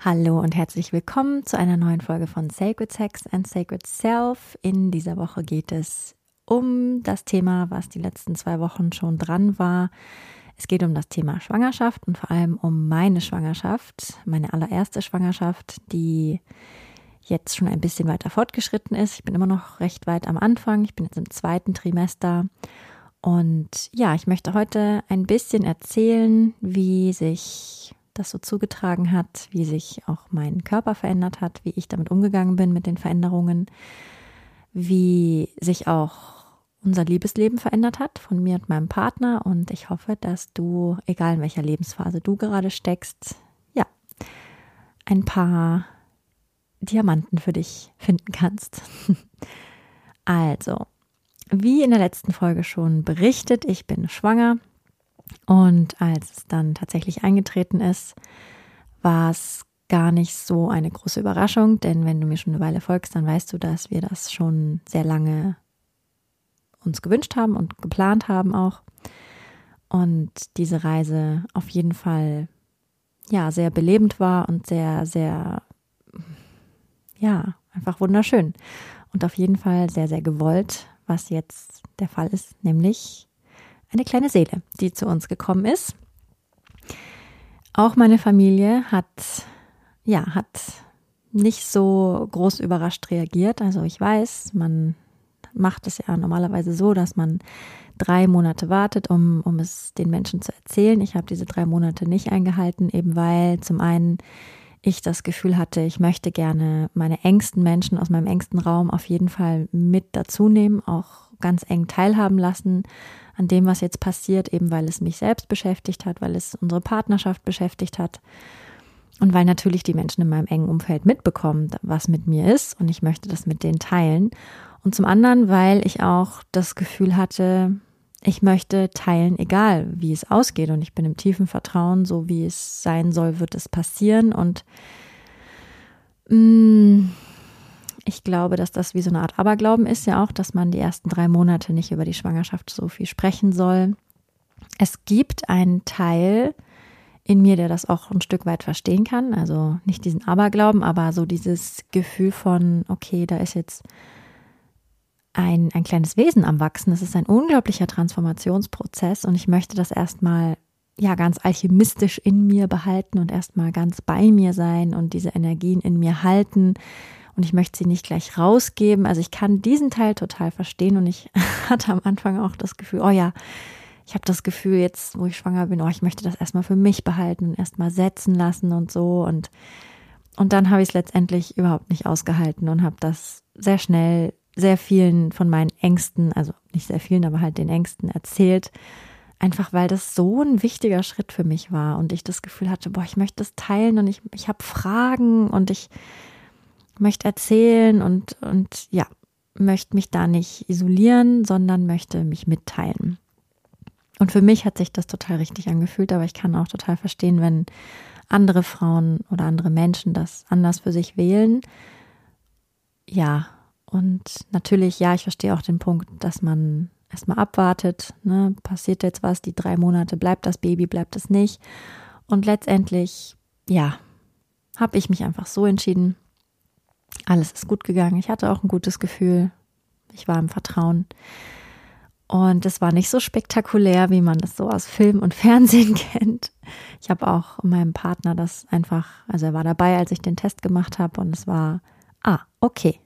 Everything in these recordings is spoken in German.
Hallo und herzlich willkommen zu einer neuen Folge von Sacred Sex and Sacred Self. In dieser Woche geht es um das Thema, was die letzten zwei Wochen schon dran war. Es geht um das Thema Schwangerschaft und vor allem um meine Schwangerschaft, meine allererste Schwangerschaft, die jetzt schon ein bisschen weiter fortgeschritten ist. Ich bin immer noch recht weit am Anfang. Ich bin jetzt im zweiten Trimester. Und ja, ich möchte heute ein bisschen erzählen, wie sich das so zugetragen hat, wie sich auch mein Körper verändert hat, wie ich damit umgegangen bin mit den Veränderungen, wie sich auch unser Liebesleben verändert hat von mir und meinem Partner. Und ich hoffe, dass du, egal in welcher Lebensphase du gerade steckst, ja, ein paar Diamanten für dich finden kannst. also, wie in der letzten Folge schon berichtet, ich bin schwanger und als es dann tatsächlich eingetreten ist, war es gar nicht so eine große Überraschung, denn wenn du mir schon eine Weile folgst, dann weißt du, dass wir das schon sehr lange uns gewünscht haben und geplant haben auch. Und diese Reise auf jeden Fall ja sehr belebend war und sehr, sehr, ja, einfach wunderschön. Und auf jeden Fall sehr, sehr gewollt, was jetzt der Fall ist, nämlich eine kleine Seele, die zu uns gekommen ist. Auch meine Familie hat, ja, hat nicht so groß überrascht reagiert. Also ich weiß, man macht es ja normalerweise so, dass man drei Monate wartet, um, um es den Menschen zu erzählen. Ich habe diese drei Monate nicht eingehalten, eben weil zum einen ich das Gefühl hatte, ich möchte gerne meine engsten Menschen aus meinem engsten Raum auf jeden Fall mit dazu nehmen, auch ganz eng teilhaben lassen an dem, was jetzt passiert, eben weil es mich selbst beschäftigt hat, weil es unsere Partnerschaft beschäftigt hat und weil natürlich die Menschen in meinem engen Umfeld mitbekommen, was mit mir ist und ich möchte das mit denen teilen. Und zum anderen, weil ich auch das Gefühl hatte, ich möchte teilen, egal wie es ausgeht. Und ich bin im tiefen Vertrauen, so wie es sein soll, wird es passieren. Und mh, mm, ich glaube, dass das wie so eine Art Aberglauben ist ja auch, dass man die ersten drei Monate nicht über die Schwangerschaft so viel sprechen soll. Es gibt einen Teil in mir, der das auch ein Stück weit verstehen kann. Also nicht diesen Aberglauben, aber so dieses Gefühl von, okay, da ist jetzt ein, ein kleines Wesen am Wachsen. Es ist ein unglaublicher Transformationsprozess und ich möchte das erstmal ja ganz alchemistisch in mir behalten und erstmal ganz bei mir sein und diese Energien in mir halten, und ich möchte sie nicht gleich rausgeben. Also ich kann diesen Teil total verstehen und ich hatte am Anfang auch das Gefühl, oh ja, ich habe das Gefühl jetzt, wo ich schwanger bin, oh, ich möchte das erstmal für mich behalten und erstmal setzen lassen und so und und dann habe ich es letztendlich überhaupt nicht ausgehalten und habe das sehr schnell sehr vielen von meinen Ängsten, also nicht sehr vielen, aber halt den Ängsten erzählt, einfach weil das so ein wichtiger Schritt für mich war und ich das Gefühl hatte, boah, ich möchte das teilen und ich, ich habe Fragen und ich, möchte erzählen und, und ja, möchte mich da nicht isolieren, sondern möchte mich mitteilen. Und für mich hat sich das total richtig angefühlt, aber ich kann auch total verstehen, wenn andere Frauen oder andere Menschen das anders für sich wählen. Ja, und natürlich, ja, ich verstehe auch den Punkt, dass man erstmal abwartet, ne, passiert jetzt was, die drei Monate, bleibt das Baby, bleibt es nicht. Und letztendlich, ja, habe ich mich einfach so entschieden, alles ist gut gegangen. Ich hatte auch ein gutes Gefühl. Ich war im Vertrauen. Und es war nicht so spektakulär, wie man das so aus Film und Fernsehen kennt. Ich habe auch meinem Partner das einfach, also er war dabei, als ich den Test gemacht habe und es war, ah, okay,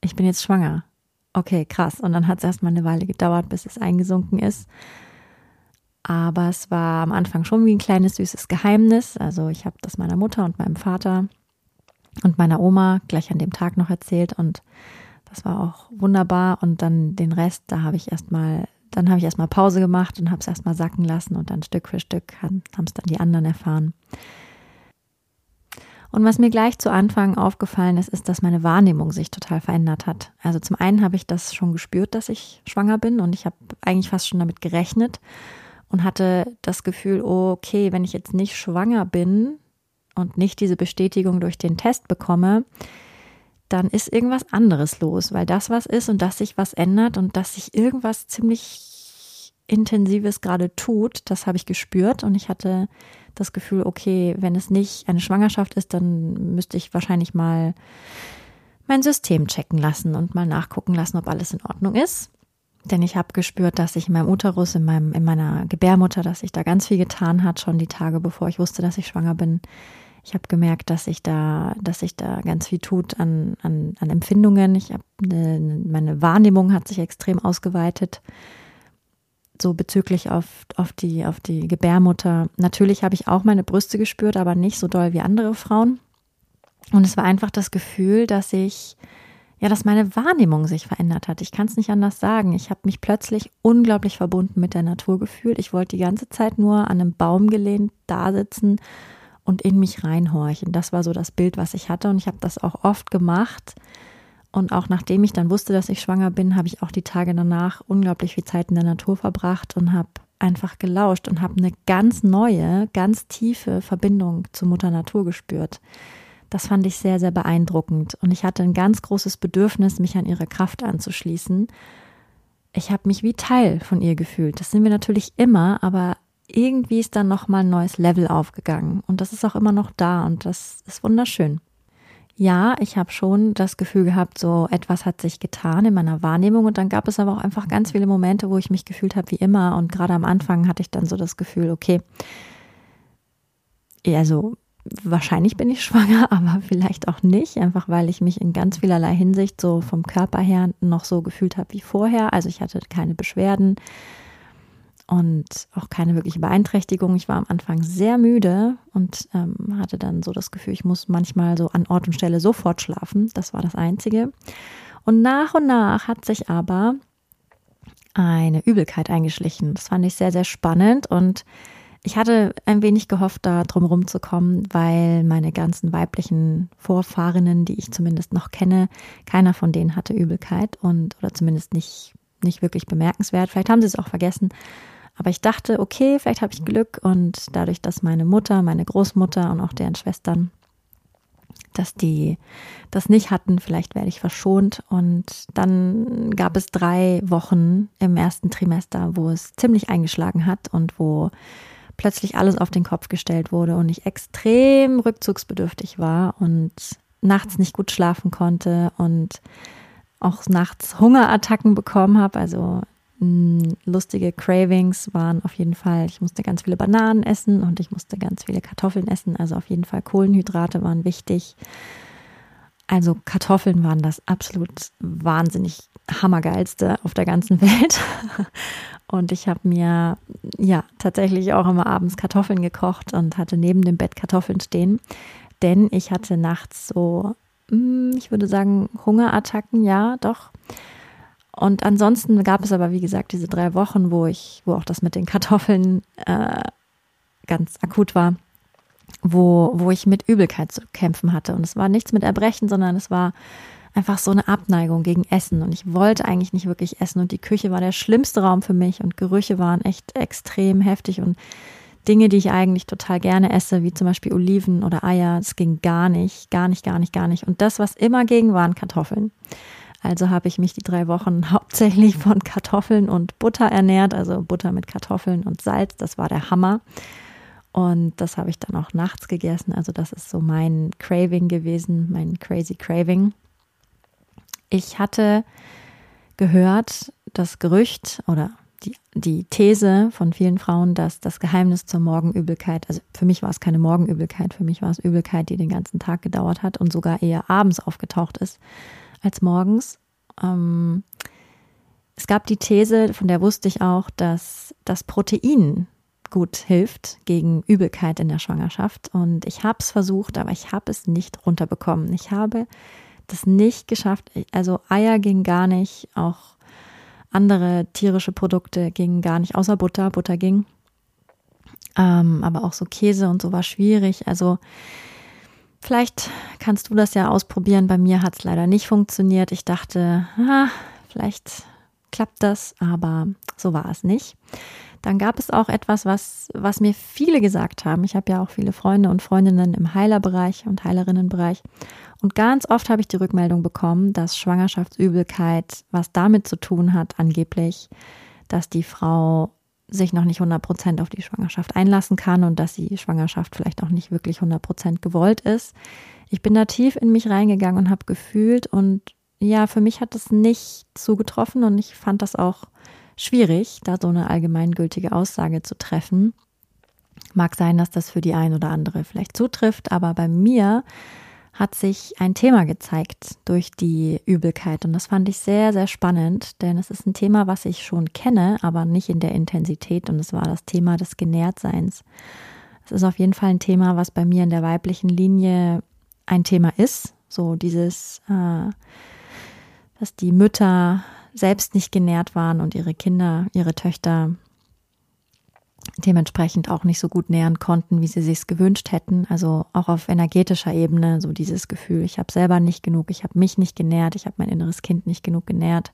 ich bin jetzt schwanger. Okay, krass. Und dann hat es erstmal eine Weile gedauert, bis es eingesunken ist. Aber es war am Anfang schon wie ein kleines süßes Geheimnis. Also ich habe das meiner Mutter und meinem Vater und meiner Oma gleich an dem Tag noch erzählt und das war auch wunderbar und dann den Rest, da habe ich erstmal dann habe ich erstmal Pause gemacht und habe es erstmal sacken lassen und dann Stück für Stück haben es dann die anderen erfahren. Und was mir gleich zu Anfang aufgefallen ist, ist, dass meine Wahrnehmung sich total verändert hat. Also zum einen habe ich das schon gespürt, dass ich schwanger bin und ich habe eigentlich fast schon damit gerechnet und hatte das Gefühl, okay, wenn ich jetzt nicht schwanger bin und nicht diese Bestätigung durch den Test bekomme, dann ist irgendwas anderes los, weil das was ist und dass sich was ändert und dass sich irgendwas ziemlich Intensives gerade tut, das habe ich gespürt und ich hatte das Gefühl, okay, wenn es nicht eine Schwangerschaft ist, dann müsste ich wahrscheinlich mal mein System checken lassen und mal nachgucken lassen, ob alles in Ordnung ist. Denn ich habe gespürt, dass sich in meinem Uterus, in, meinem, in meiner Gebärmutter, dass sich da ganz viel getan hat, schon die Tage bevor ich wusste, dass ich schwanger bin. Ich habe gemerkt, dass sich da, dass sich da ganz viel tut an, an, an Empfindungen. Ich habe eine, meine Wahrnehmung hat sich extrem ausgeweitet, so bezüglich auf, auf die auf die Gebärmutter. Natürlich habe ich auch meine Brüste gespürt, aber nicht so doll wie andere Frauen. Und es war einfach das Gefühl, dass ich ja, dass meine Wahrnehmung sich verändert hat. Ich kann es nicht anders sagen. Ich habe mich plötzlich unglaublich verbunden mit der Natur gefühlt. Ich wollte die ganze Zeit nur an einem Baum gelehnt da sitzen und in mich reinhorchen. Das war so das Bild, was ich hatte und ich habe das auch oft gemacht. Und auch nachdem ich dann wusste, dass ich schwanger bin, habe ich auch die Tage danach unglaublich viel Zeit in der Natur verbracht und habe einfach gelauscht und habe eine ganz neue, ganz tiefe Verbindung zu Mutter Natur gespürt. Das fand ich sehr, sehr beeindruckend und ich hatte ein ganz großes Bedürfnis, mich an ihre Kraft anzuschließen. Ich habe mich wie Teil von ihr gefühlt. Das sind wir natürlich immer, aber irgendwie ist dann noch mal ein neues Level aufgegangen und das ist auch immer noch da und das ist wunderschön. Ja, ich habe schon das Gefühl gehabt, so etwas hat sich getan in meiner Wahrnehmung und dann gab es aber auch einfach ganz viele Momente, wo ich mich gefühlt habe wie immer und gerade am Anfang hatte ich dann so das Gefühl, okay, also wahrscheinlich bin ich schwanger, aber vielleicht auch nicht, einfach weil ich mich in ganz vielerlei Hinsicht so vom Körper her noch so gefühlt habe wie vorher. Also ich hatte keine Beschwerden, und auch keine wirkliche Beeinträchtigung. Ich war am Anfang sehr müde und ähm, hatte dann so das Gefühl, ich muss manchmal so an Ort und Stelle sofort schlafen. Das war das Einzige. Und nach und nach hat sich aber eine Übelkeit eingeschlichen. Das fand ich sehr, sehr spannend und ich hatte ein wenig gehofft, da drum zu kommen, weil meine ganzen weiblichen Vorfahrinnen, die ich zumindest noch kenne, keiner von denen hatte Übelkeit und oder zumindest nicht nicht wirklich bemerkenswert. Vielleicht haben sie es auch vergessen. Aber ich dachte, okay, vielleicht habe ich Glück und dadurch, dass meine Mutter, meine Großmutter und auch deren Schwestern, dass die das nicht hatten, vielleicht werde ich verschont. Und dann gab es drei Wochen im ersten Trimester, wo es ziemlich eingeschlagen hat und wo plötzlich alles auf den Kopf gestellt wurde und ich extrem rückzugsbedürftig war und nachts nicht gut schlafen konnte und auch nachts Hungerattacken bekommen habe. Also hm, lustige Cravings waren auf jeden Fall, ich musste ganz viele Bananen essen und ich musste ganz viele Kartoffeln essen. Also auf jeden Fall Kohlenhydrate waren wichtig. Also Kartoffeln waren das absolut wahnsinnig hammergeilste auf der ganzen Welt. Und ich habe mir ja tatsächlich auch immer abends Kartoffeln gekocht und hatte neben dem Bett Kartoffeln stehen. Denn ich hatte nachts so, hm, ich würde sagen, Hungerattacken, ja, doch. Und ansonsten gab es aber, wie gesagt, diese drei Wochen, wo ich, wo auch das mit den Kartoffeln äh, ganz akut war, wo, wo ich mit Übelkeit zu kämpfen hatte. Und es war nichts mit Erbrechen, sondern es war einfach so eine Abneigung gegen Essen. Und ich wollte eigentlich nicht wirklich essen. Und die Küche war der schlimmste Raum für mich. Und Gerüche waren echt extrem heftig. Und Dinge, die ich eigentlich total gerne esse, wie zum Beispiel Oliven oder Eier, das ging gar nicht, gar nicht, gar nicht, gar nicht. Und das, was immer ging, waren Kartoffeln. Also habe ich mich die drei Wochen hauptsächlich von Kartoffeln und Butter ernährt, also Butter mit Kartoffeln und Salz. Das war der Hammer. Und das habe ich dann auch nachts gegessen. Also das ist so mein Craving gewesen, mein crazy Craving. Ich hatte gehört, das Gerücht oder die, die These von vielen Frauen, dass das Geheimnis zur Morgenübelkeit, also für mich war es keine Morgenübelkeit, für mich war es Übelkeit, die den ganzen Tag gedauert hat und sogar eher abends aufgetaucht ist, als morgens. Ähm, es gab die These, von der wusste ich auch, dass das Protein gut hilft gegen Übelkeit in der Schwangerschaft. Und ich habe es versucht, aber ich habe es nicht runterbekommen. Ich habe das nicht geschafft. Also Eier ging gar nicht, auch andere tierische Produkte gingen gar nicht, außer Butter. Butter ging. Ähm, aber auch so Käse und so war schwierig. Also vielleicht kannst du das ja ausprobieren. Bei mir hat es leider nicht funktioniert. Ich dachte, ah, vielleicht klappt das, aber so war es nicht. Dann gab es auch etwas, was, was mir viele gesagt haben. Ich habe ja auch viele Freunde und Freundinnen im Heilerbereich und Heilerinnenbereich. Und ganz oft habe ich die Rückmeldung bekommen, dass Schwangerschaftsübelkeit was damit zu tun hat, angeblich, dass die Frau sich noch nicht 100 Prozent auf die Schwangerschaft einlassen kann und dass die Schwangerschaft vielleicht auch nicht wirklich 100 Prozent gewollt ist. Ich bin da tief in mich reingegangen und habe gefühlt und ja, für mich hat das nicht zugetroffen und ich fand das auch schwierig, da so eine allgemeingültige Aussage zu treffen. Mag sein, dass das für die ein oder andere vielleicht zutrifft, aber bei mir hat sich ein Thema gezeigt durch die Übelkeit und das fand ich sehr, sehr spannend, denn es ist ein Thema, was ich schon kenne, aber nicht in der Intensität und es war das Thema des Genährtseins. Es ist auf jeden Fall ein Thema, was bei mir in der weiblichen Linie ein Thema ist, so dieses, äh, dass die Mütter selbst nicht genährt waren und ihre Kinder, ihre Töchter dementsprechend auch nicht so gut nähern konnten, wie sie sich gewünscht hätten. Also auch auf energetischer Ebene so dieses Gefühl, ich habe selber nicht genug, ich habe mich nicht genährt, ich habe mein inneres Kind nicht genug genährt.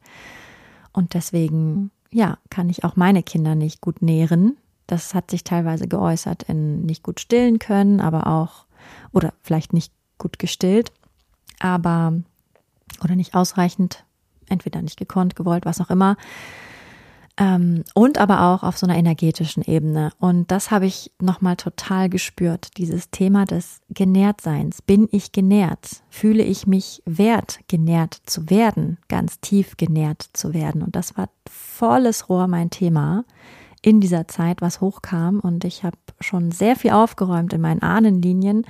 Und deswegen, ja, kann ich auch meine Kinder nicht gut nähren. Das hat sich teilweise geäußert in nicht gut stillen können, aber auch, oder vielleicht nicht gut gestillt, aber, oder nicht ausreichend entweder nicht gekonnt, gewollt, was auch immer. Ähm, und aber auch auf so einer energetischen Ebene. Und das habe ich nochmal total gespürt, dieses Thema des Genährtseins. Bin ich genährt? Fühle ich mich wert, genährt zu werden, ganz tief genährt zu werden? Und das war volles Rohr mein Thema in dieser Zeit, was hochkam. Und ich habe schon sehr viel aufgeräumt in meinen Ahnenlinien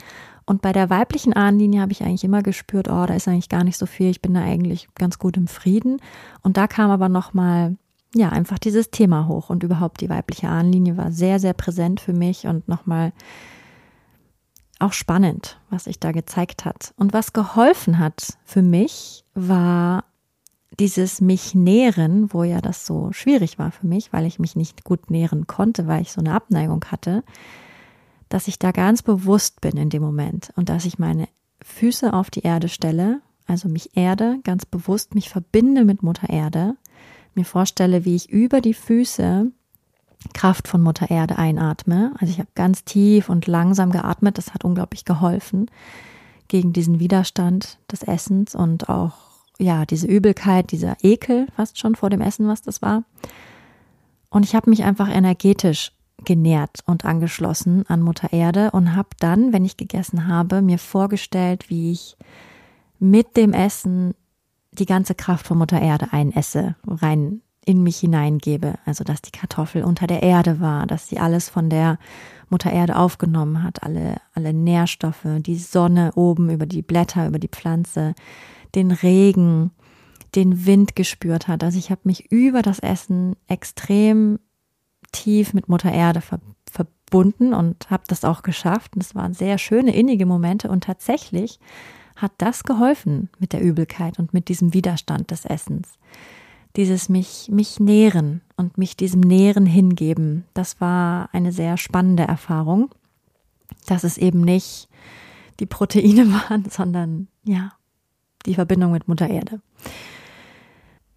und bei der weiblichen Ahnenlinie habe ich eigentlich immer gespürt, oh, da ist eigentlich gar nicht so viel, ich bin da eigentlich ganz gut im Frieden. Und da kam aber nochmal, ja, einfach dieses Thema hoch und überhaupt die weibliche Ahnenlinie war sehr, sehr präsent für mich und nochmal auch spannend, was sich da gezeigt hat. Und was geholfen hat für mich, war dieses mich nähren, wo ja das so schwierig war für mich, weil ich mich nicht gut nähren konnte, weil ich so eine Abneigung hatte dass ich da ganz bewusst bin in dem Moment und dass ich meine Füße auf die Erde stelle, also mich erde, ganz bewusst mich verbinde mit Mutter Erde, mir vorstelle, wie ich über die Füße Kraft von Mutter Erde einatme. Also ich habe ganz tief und langsam geatmet, das hat unglaublich geholfen gegen diesen Widerstand des Essens und auch ja, diese Übelkeit, dieser Ekel fast schon vor dem Essen, was das war. Und ich habe mich einfach energetisch genährt und angeschlossen an Mutter Erde und habe dann, wenn ich gegessen habe, mir vorgestellt, wie ich mit dem Essen die ganze Kraft von Mutter Erde einesse, rein in mich hineingebe. Also, dass die Kartoffel unter der Erde war, dass sie alles von der Mutter Erde aufgenommen hat, alle, alle Nährstoffe, die Sonne oben über die Blätter, über die Pflanze, den Regen, den Wind gespürt hat. Also ich habe mich über das Essen extrem tief mit Mutter Erde ver verbunden und habe das auch geschafft. Und es waren sehr schöne, innige Momente und tatsächlich hat das geholfen mit der Übelkeit und mit diesem Widerstand des Essens. Dieses mich, mich nähren und mich diesem Nähren hingeben, das war eine sehr spannende Erfahrung, dass es eben nicht die Proteine waren, sondern ja, die Verbindung mit Mutter Erde.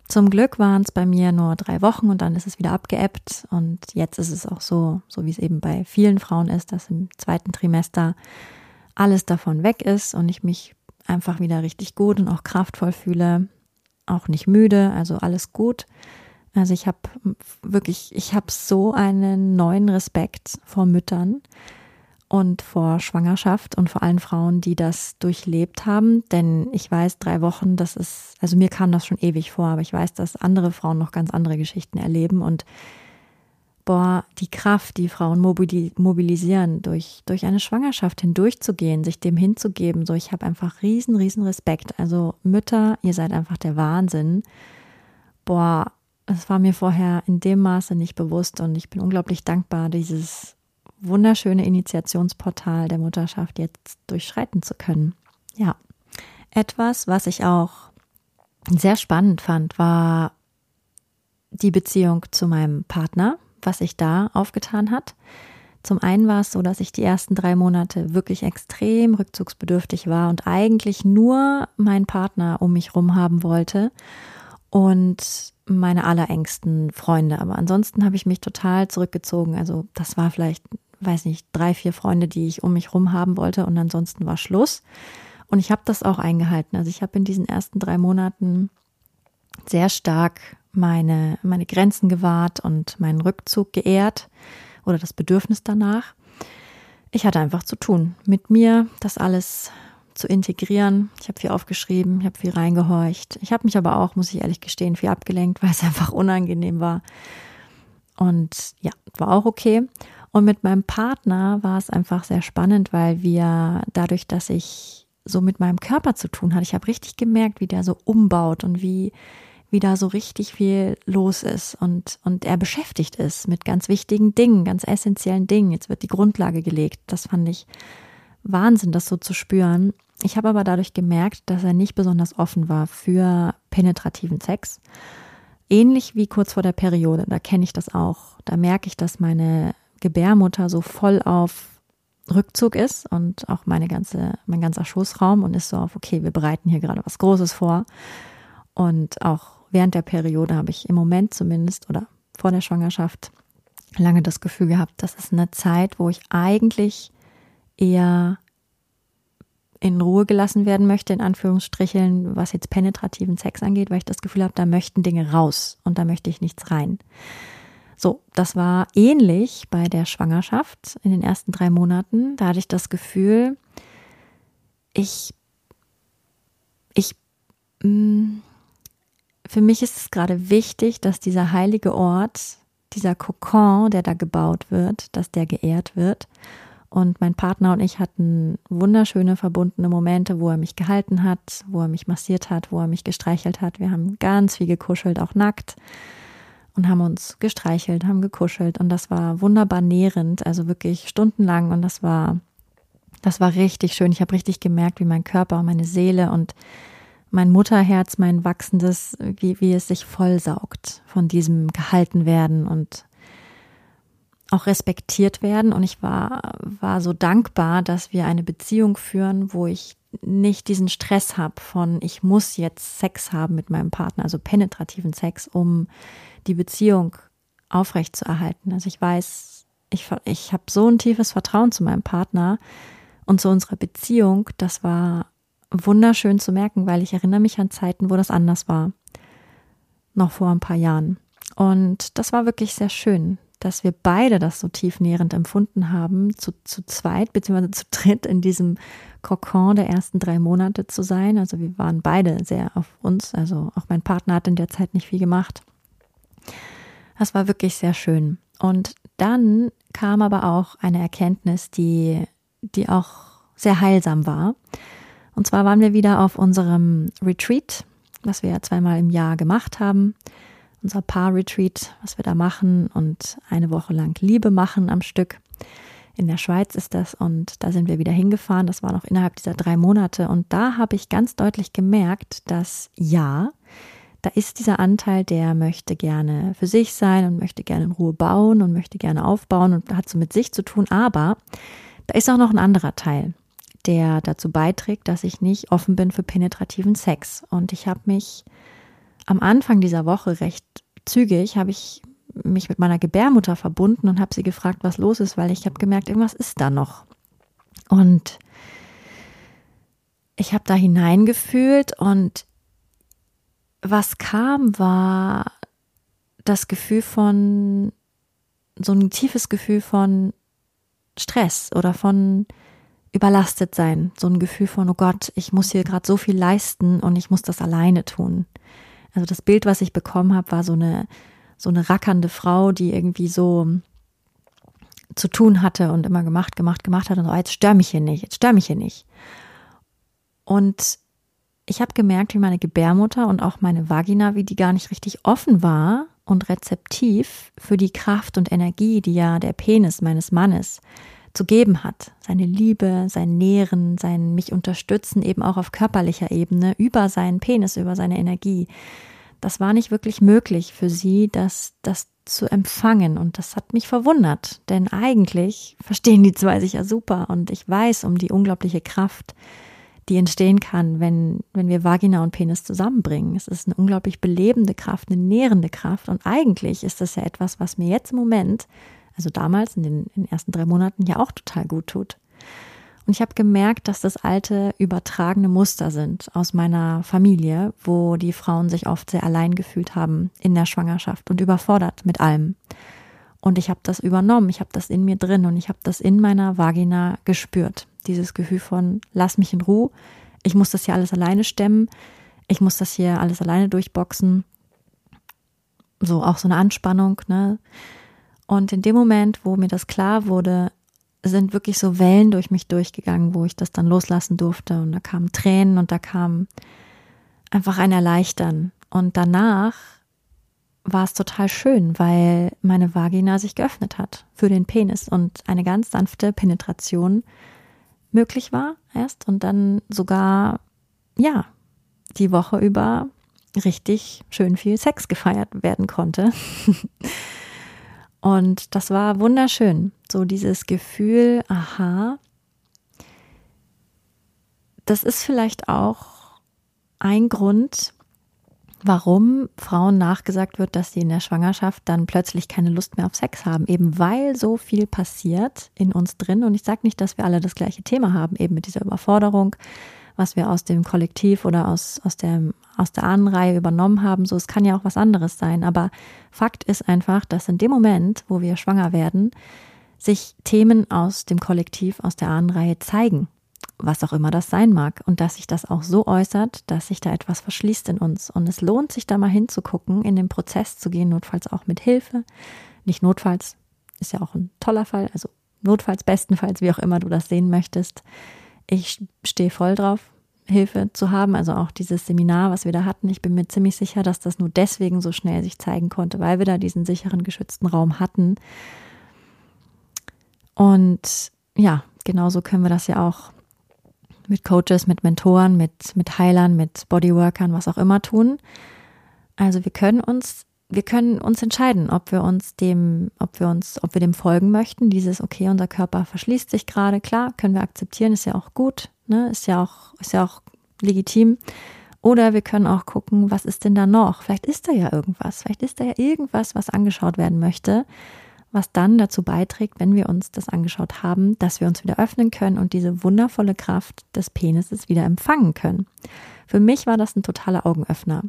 Zum Glück waren es bei mir nur drei Wochen und dann ist es wieder abgeebbt. Und jetzt ist es auch so, so wie es eben bei vielen Frauen ist, dass im zweiten Trimester alles davon weg ist und ich mich einfach wieder richtig gut und auch kraftvoll fühle, auch nicht müde, also alles gut. Also ich habe wirklich, ich habe so einen neuen Respekt vor Müttern, und vor Schwangerschaft und vor allen Frauen, die das durchlebt haben. Denn ich weiß, drei Wochen, das ist, also mir kam das schon ewig vor, aber ich weiß, dass andere Frauen noch ganz andere Geschichten erleben und boah, die Kraft, die Frauen mobilisieren, durch, durch eine Schwangerschaft hindurchzugehen, sich dem hinzugeben. So, ich habe einfach riesen, riesen Respekt. Also Mütter, ihr seid einfach der Wahnsinn. Boah, es war mir vorher in dem Maße nicht bewusst und ich bin unglaublich dankbar, dieses wunderschöne Initiationsportal der Mutterschaft jetzt durchschreiten zu können. Ja, etwas, was ich auch sehr spannend fand, war die Beziehung zu meinem Partner, was sich da aufgetan hat. Zum einen war es so, dass ich die ersten drei Monate wirklich extrem rückzugsbedürftig war und eigentlich nur meinen Partner um mich rum haben wollte und meine allerengsten Freunde. Aber ansonsten habe ich mich total zurückgezogen. Also das war vielleicht, weiß nicht, drei, vier Freunde, die ich um mich rum haben wollte und ansonsten war Schluss. Und ich habe das auch eingehalten. Also ich habe in diesen ersten drei Monaten sehr stark meine, meine Grenzen gewahrt und meinen Rückzug geehrt oder das Bedürfnis danach. Ich hatte einfach zu tun, mit mir das alles zu integrieren. Ich habe viel aufgeschrieben, ich habe viel reingehorcht. Ich habe mich aber auch, muss ich ehrlich gestehen, viel abgelenkt, weil es einfach unangenehm war. Und ja, war auch okay. Und mit meinem Partner war es einfach sehr spannend, weil wir dadurch, dass ich so mit meinem Körper zu tun hatte, ich habe richtig gemerkt, wie der so umbaut und wie wie da so richtig viel los ist und, und er beschäftigt ist mit ganz wichtigen Dingen, ganz essentiellen Dingen. Jetzt wird die Grundlage gelegt. Das fand ich Wahnsinn, das so zu spüren. Ich habe aber dadurch gemerkt, dass er nicht besonders offen war für penetrativen Sex. Ähnlich wie kurz vor der Periode, da kenne ich das auch. Da merke ich, dass meine Gebärmutter so voll auf Rückzug ist und auch meine ganze, mein ganzer Schoßraum und ist so auf, okay, wir bereiten hier gerade was Großes vor. Und auch während der Periode habe ich im Moment zumindest oder vor der Schwangerschaft lange das Gefühl gehabt, das ist eine Zeit, wo ich eigentlich eher in Ruhe gelassen werden möchte, in Anführungsstrichen, was jetzt penetrativen Sex angeht, weil ich das Gefühl habe, da möchten Dinge raus und da möchte ich nichts rein. So, das war ähnlich bei der Schwangerschaft in den ersten drei Monaten. Da hatte ich das Gefühl, ich, ich, mh, mm, für mich ist es gerade wichtig, dass dieser heilige Ort, dieser Kokon, der da gebaut wird, dass der geehrt wird. Und mein Partner und ich hatten wunderschöne verbundene Momente, wo er mich gehalten hat, wo er mich massiert hat, wo er mich gestreichelt hat. Wir haben ganz viel gekuschelt, auch nackt und haben uns gestreichelt, haben gekuschelt und das war wunderbar nährend, also wirklich stundenlang und das war das war richtig schön. Ich habe richtig gemerkt, wie mein Körper und meine Seele und mein Mutterherz, mein wachsendes, wie, wie es sich vollsaugt von diesem gehalten werden und auch respektiert werden. Und ich war, war so dankbar, dass wir eine Beziehung führen, wo ich nicht diesen Stress habe von, ich muss jetzt Sex haben mit meinem Partner, also penetrativen Sex, um die Beziehung aufrechtzuerhalten. Also ich weiß, ich, ich habe so ein tiefes Vertrauen zu meinem Partner und zu unserer Beziehung. Das war wunderschön zu merken, weil ich erinnere mich an Zeiten, wo das anders war. Noch vor ein paar Jahren. Und das war wirklich sehr schön, dass wir beide das so tiefnährend empfunden haben, zu, zu zweit beziehungsweise zu dritt in diesem Kokon der ersten drei Monate zu sein. Also wir waren beide sehr auf uns. Also auch mein Partner hat in der Zeit nicht viel gemacht. Das war wirklich sehr schön. Und dann kam aber auch eine Erkenntnis, die, die auch sehr heilsam war. Und zwar waren wir wieder auf unserem Retreat, was wir ja zweimal im Jahr gemacht haben. Unser Paar-Retreat, was wir da machen und eine Woche lang Liebe machen am Stück. In der Schweiz ist das und da sind wir wieder hingefahren. Das war noch innerhalb dieser drei Monate und da habe ich ganz deutlich gemerkt, dass ja, da ist dieser Anteil, der möchte gerne für sich sein und möchte gerne in Ruhe bauen und möchte gerne aufbauen und hat so mit sich zu tun. Aber da ist auch noch ein anderer Teil der dazu beiträgt, dass ich nicht offen bin für penetrativen Sex. Und ich habe mich am Anfang dieser Woche recht zügig, habe ich mich mit meiner Gebärmutter verbunden und habe sie gefragt, was los ist, weil ich habe gemerkt, irgendwas ist da noch. Und ich habe da hineingefühlt und was kam, war das Gefühl von, so ein tiefes Gefühl von Stress oder von überlastet sein, so ein Gefühl von, oh Gott, ich muss hier gerade so viel leisten und ich muss das alleine tun. Also das Bild, was ich bekommen habe, war so eine, so eine rackernde Frau, die irgendwie so zu tun hatte und immer gemacht, gemacht, gemacht hat und so, oh, jetzt stör mich hier nicht, jetzt stör mich hier nicht. Und ich habe gemerkt, wie meine Gebärmutter und auch meine Vagina, wie die gar nicht richtig offen war und rezeptiv für die Kraft und Energie, die ja der Penis meines Mannes zu geben hat. Seine Liebe, sein Nähren, sein mich unterstützen, eben auch auf körperlicher Ebene, über seinen Penis, über seine Energie. das war nicht wirklich möglich für sie, das, das zu empfangen. Und das hat mich verwundert, denn eigentlich verstehen die zwei sich ja super und ich weiß um die unglaubliche Kraft, die entstehen kann, wenn, wenn wir Vagina und Penis zusammenbringen. Es ist eine unglaublich belebende Kraft, eine nährende Kraft. Und eigentlich ist das ja etwas, was mir jetzt im Moment, also damals in den, in den ersten drei Monaten, ja auch total gut tut. Und ich habe gemerkt, dass das alte übertragene Muster sind aus meiner Familie, wo die Frauen sich oft sehr allein gefühlt haben in der Schwangerschaft und überfordert mit allem. Und ich habe das übernommen, ich habe das in mir drin und ich habe das in meiner Vagina gespürt. Dieses Gefühl von, lass mich in Ruhe, ich muss das hier alles alleine stemmen, ich muss das hier alles alleine durchboxen. So auch so eine Anspannung, ne? Und in dem Moment, wo mir das klar wurde, sind wirklich so Wellen durch mich durchgegangen, wo ich das dann loslassen durfte. Und da kamen Tränen und da kam einfach ein Erleichtern. Und danach war es total schön, weil meine Vagina sich geöffnet hat für den Penis und eine ganz sanfte Penetration möglich war erst und dann sogar, ja, die Woche über richtig schön viel Sex gefeiert werden konnte. und das war wunderschön. So dieses Gefühl, aha, das ist vielleicht auch ein Grund, warum Frauen nachgesagt wird, dass sie in der Schwangerschaft dann plötzlich keine Lust mehr auf Sex haben, eben weil so viel passiert in uns drin. Und ich sage nicht, dass wir alle das gleiche Thema haben, eben mit dieser Überforderung, was wir aus dem Kollektiv oder aus, aus, der, aus der Ahnenreihe übernommen haben. So, es kann ja auch was anderes sein. Aber Fakt ist einfach, dass in dem Moment, wo wir schwanger werden, sich Themen aus dem Kollektiv, aus der Ahnenreihe zeigen was auch immer das sein mag und dass sich das auch so äußert, dass sich da etwas verschließt in uns. Und es lohnt sich da mal hinzugucken, in den Prozess zu gehen, notfalls auch mit Hilfe. Nicht notfalls, ist ja auch ein toller Fall, also notfalls, bestenfalls, wie auch immer du das sehen möchtest. Ich stehe voll drauf, Hilfe zu haben, also auch dieses Seminar, was wir da hatten. Ich bin mir ziemlich sicher, dass das nur deswegen so schnell sich zeigen konnte, weil wir da diesen sicheren, geschützten Raum hatten. Und ja, genauso können wir das ja auch mit Coaches, mit Mentoren, mit, mit Heilern, mit Bodyworkern, was auch immer tun. Also wir können uns, wir können uns entscheiden, ob wir uns dem, ob wir uns, ob wir dem folgen möchten. Dieses, okay, unser Körper verschließt sich gerade, klar, können wir akzeptieren, ist ja auch gut, ne, ist ja auch, ist ja auch legitim. Oder wir können auch gucken, was ist denn da noch? Vielleicht ist da ja irgendwas. Vielleicht ist da ja irgendwas, was angeschaut werden möchte was dann dazu beiträgt, wenn wir uns das angeschaut haben, dass wir uns wieder öffnen können und diese wundervolle Kraft des Penises wieder empfangen können. Für mich war das ein totaler Augenöffner.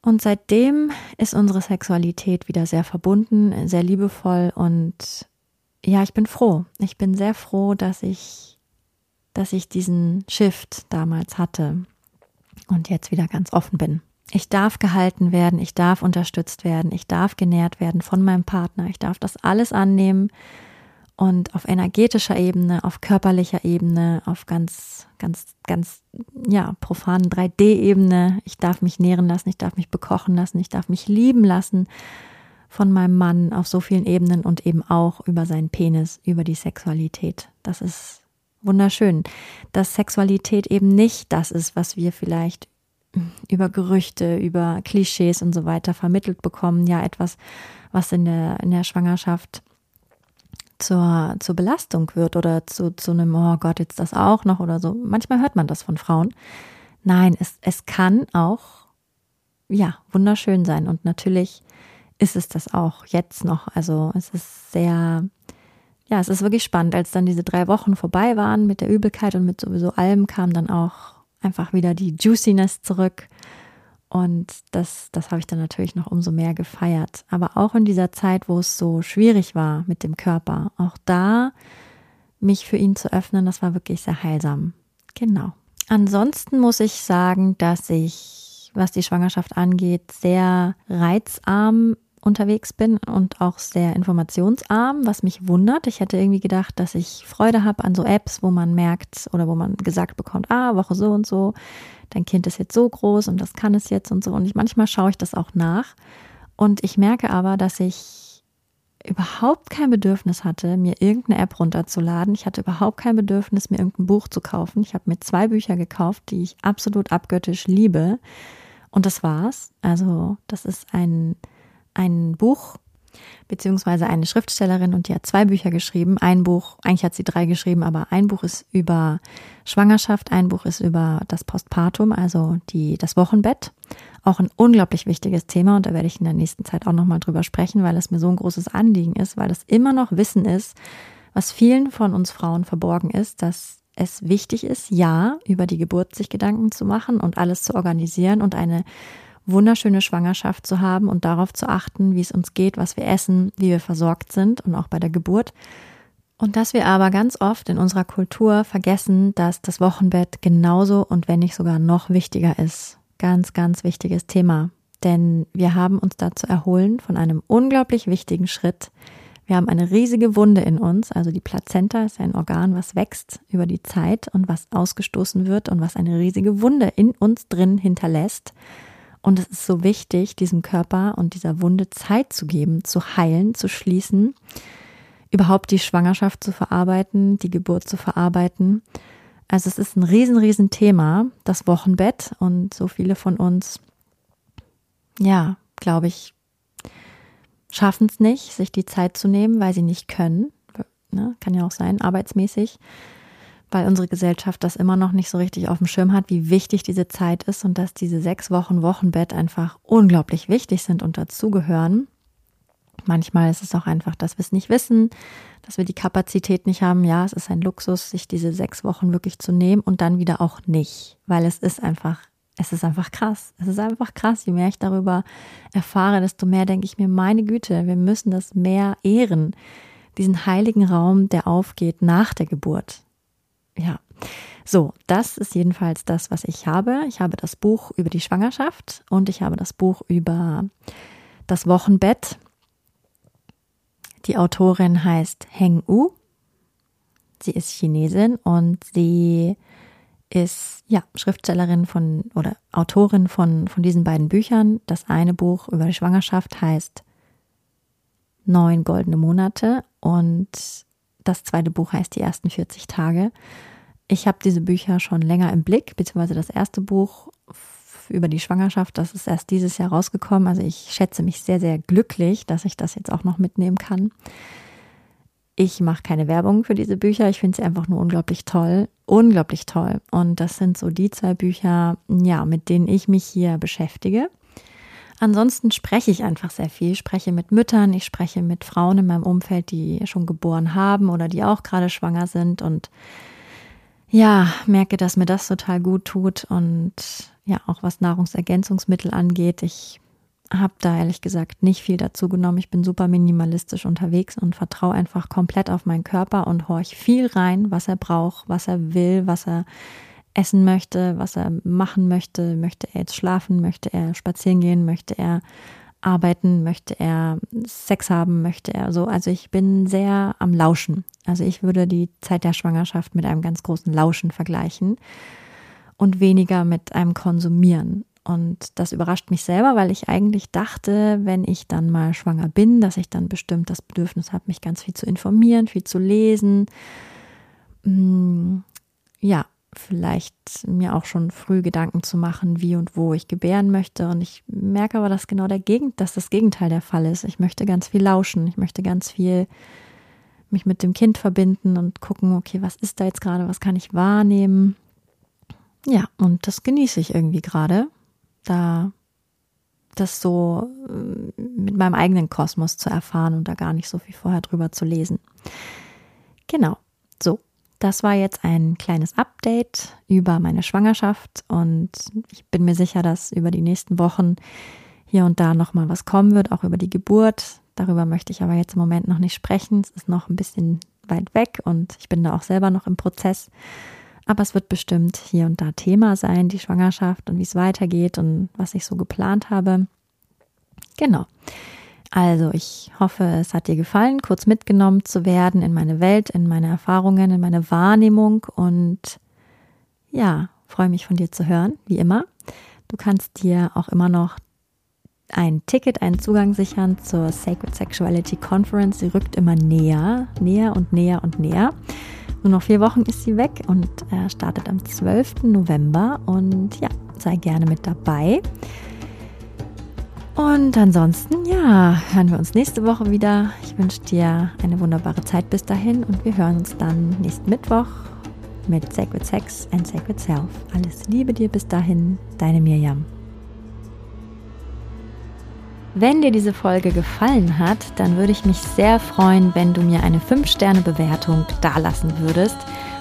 Und seitdem ist unsere Sexualität wieder sehr verbunden, sehr liebevoll und ja, ich bin froh. Ich bin sehr froh, dass ich, dass ich diesen Shift damals hatte und jetzt wieder ganz offen bin. Ich darf gehalten werden, ich darf unterstützt werden, ich darf genährt werden von meinem Partner, ich darf das alles annehmen und auf energetischer Ebene, auf körperlicher Ebene, auf ganz, ganz, ganz, ja, profanen 3D-Ebene. Ich darf mich nähren lassen, ich darf mich bekochen lassen, ich darf mich lieben lassen von meinem Mann auf so vielen Ebenen und eben auch über seinen Penis, über die Sexualität. Das ist wunderschön, dass Sexualität eben nicht das ist, was wir vielleicht über Gerüchte, über Klischees und so weiter vermittelt bekommen. Ja, etwas, was in der, in der Schwangerschaft zur, zur Belastung wird oder zu, zu einem, oh Gott, jetzt das auch noch oder so. Manchmal hört man das von Frauen. Nein, es, es kann auch, ja, wunderschön sein. Und natürlich ist es das auch jetzt noch. Also es ist sehr, ja, es ist wirklich spannend. Als dann diese drei Wochen vorbei waren mit der Übelkeit und mit sowieso allem, kam dann auch einfach wieder die Juiciness zurück. Und das, das habe ich dann natürlich noch umso mehr gefeiert. Aber auch in dieser Zeit, wo es so schwierig war mit dem Körper, auch da mich für ihn zu öffnen, das war wirklich sehr heilsam. Genau. Ansonsten muss ich sagen, dass ich, was die Schwangerschaft angeht, sehr reizarm unterwegs bin und auch sehr informationsarm, was mich wundert. Ich hätte irgendwie gedacht, dass ich Freude habe an so Apps, wo man merkt oder wo man gesagt bekommt, ah, Woche so und so, dein Kind ist jetzt so groß und das kann es jetzt und so. Und ich, manchmal schaue ich das auch nach. Und ich merke aber, dass ich überhaupt kein Bedürfnis hatte, mir irgendeine App runterzuladen. Ich hatte überhaupt kein Bedürfnis, mir irgendein Buch zu kaufen. Ich habe mir zwei Bücher gekauft, die ich absolut abgöttisch liebe Und das war's. Also, das ist ein, ein Buch, beziehungsweise eine Schriftstellerin und die hat zwei Bücher geschrieben. Ein Buch, eigentlich hat sie drei geschrieben, aber ein Buch ist über Schwangerschaft, ein Buch ist über das Postpartum, also die, das Wochenbett. Auch ein unglaublich wichtiges Thema und da werde ich in der nächsten Zeit auch nochmal drüber sprechen, weil es mir so ein großes Anliegen ist, weil das immer noch Wissen ist, was vielen von uns Frauen verborgen ist, dass es wichtig ist, ja, über die Geburt sich Gedanken zu machen und alles zu organisieren und eine wunderschöne Schwangerschaft zu haben und darauf zu achten, wie es uns geht, was wir essen, wie wir versorgt sind und auch bei der Geburt. Und dass wir aber ganz oft in unserer Kultur vergessen, dass das Wochenbett genauso und wenn nicht sogar noch wichtiger ist. Ganz, ganz wichtiges Thema. Denn wir haben uns da zu erholen von einem unglaublich wichtigen Schritt. Wir haben eine riesige Wunde in uns, also die Plazenta ist ein Organ, was wächst über die Zeit und was ausgestoßen wird und was eine riesige Wunde in uns drin hinterlässt. Und es ist so wichtig, diesem Körper und dieser Wunde Zeit zu geben, zu heilen, zu schließen, überhaupt die Schwangerschaft zu verarbeiten, die Geburt zu verarbeiten. Also es ist ein riesen, riesen Thema, das Wochenbett. Und so viele von uns, ja, glaube ich, schaffen es nicht, sich die Zeit zu nehmen, weil sie nicht können. Ne? Kann ja auch sein, arbeitsmäßig weil unsere Gesellschaft das immer noch nicht so richtig auf dem Schirm hat, wie wichtig diese Zeit ist und dass diese sechs Wochen Wochenbett einfach unglaublich wichtig sind und dazugehören. Manchmal ist es auch einfach, dass wir es nicht wissen, dass wir die Kapazität nicht haben. Ja, es ist ein Luxus, sich diese sechs Wochen wirklich zu nehmen und dann wieder auch nicht, weil es ist einfach, es ist einfach krass. Es ist einfach krass. Je mehr ich darüber erfahre, desto mehr denke ich mir, meine Güte, wir müssen das mehr ehren. Diesen heiligen Raum, der aufgeht nach der Geburt ja. So, das ist jedenfalls das, was ich habe. Ich habe das Buch über die Schwangerschaft und ich habe das Buch über das Wochenbett. Die Autorin heißt Heng U. Sie ist Chinesin und sie ist ja Schriftstellerin von oder Autorin von von diesen beiden Büchern. Das eine Buch über die Schwangerschaft heißt Neun goldene Monate und das zweite Buch heißt Die ersten 40 Tage. Ich habe diese Bücher schon länger im Blick, beziehungsweise das erste Buch über die Schwangerschaft, das ist erst dieses Jahr rausgekommen. Also ich schätze mich sehr, sehr glücklich, dass ich das jetzt auch noch mitnehmen kann. Ich mache keine Werbung für diese Bücher. Ich finde sie einfach nur unglaublich toll. Unglaublich toll. Und das sind so die zwei Bücher, ja, mit denen ich mich hier beschäftige. Ansonsten spreche ich einfach sehr viel. Ich spreche mit Müttern, ich spreche mit Frauen in meinem Umfeld, die schon geboren haben oder die auch gerade schwanger sind und ja, merke, dass mir das total gut tut und ja, auch was Nahrungsergänzungsmittel angeht. Ich habe da ehrlich gesagt nicht viel dazu genommen. Ich bin super minimalistisch unterwegs und vertraue einfach komplett auf meinen Körper und horch viel rein, was er braucht, was er will, was er essen möchte, was er machen möchte. Möchte er jetzt schlafen? Möchte er spazieren gehen? Möchte er arbeiten? Möchte er Sex haben? Möchte er so? Also ich bin sehr am Lauschen. Also ich würde die Zeit der Schwangerschaft mit einem ganz großen Lauschen vergleichen und weniger mit einem Konsumieren. Und das überrascht mich selber, weil ich eigentlich dachte, wenn ich dann mal schwanger bin, dass ich dann bestimmt das Bedürfnis habe, mich ganz viel zu informieren, viel zu lesen. Mm, ja, vielleicht mir auch schon früh Gedanken zu machen, wie und wo ich gebären möchte. Und ich merke aber, dass genau der Gegend, dass das Gegenteil der Fall ist. Ich möchte ganz viel lauschen. Ich möchte ganz viel mich mit dem Kind verbinden und gucken, okay, was ist da jetzt gerade? Was kann ich wahrnehmen? Ja, und das genieße ich irgendwie gerade, da das so äh, mit meinem eigenen Kosmos zu erfahren und da gar nicht so viel vorher drüber zu lesen. Genau. So, das war jetzt ein kleines Update über meine Schwangerschaft und ich bin mir sicher, dass über die nächsten Wochen hier und da nochmal was kommen wird, auch über die Geburt. Darüber möchte ich aber jetzt im Moment noch nicht sprechen. Es ist noch ein bisschen weit weg und ich bin da auch selber noch im Prozess. Aber es wird bestimmt hier und da Thema sein, die Schwangerschaft und wie es weitergeht und was ich so geplant habe. Genau. Also, ich hoffe, es hat dir gefallen, kurz mitgenommen zu werden in meine Welt, in meine Erfahrungen, in meine Wahrnehmung und ja, freue mich von dir zu hören, wie immer. Du kannst dir auch immer noch ein Ticket, einen Zugang sichern zur Sacred Sexuality Conference. Sie rückt immer näher, näher und näher und näher. Nur noch vier Wochen ist sie weg und äh, startet am 12. November. Und ja, sei gerne mit dabei. Und ansonsten, ja, hören wir uns nächste Woche wieder. Ich wünsche dir eine wunderbare Zeit bis dahin und wir hören uns dann nächsten Mittwoch mit Sacred Sex and Sacred Self. Alles Liebe dir bis dahin, deine Mirjam. Wenn dir diese Folge gefallen hat, dann würde ich mich sehr freuen, wenn du mir eine 5-Sterne-Bewertung dalassen würdest.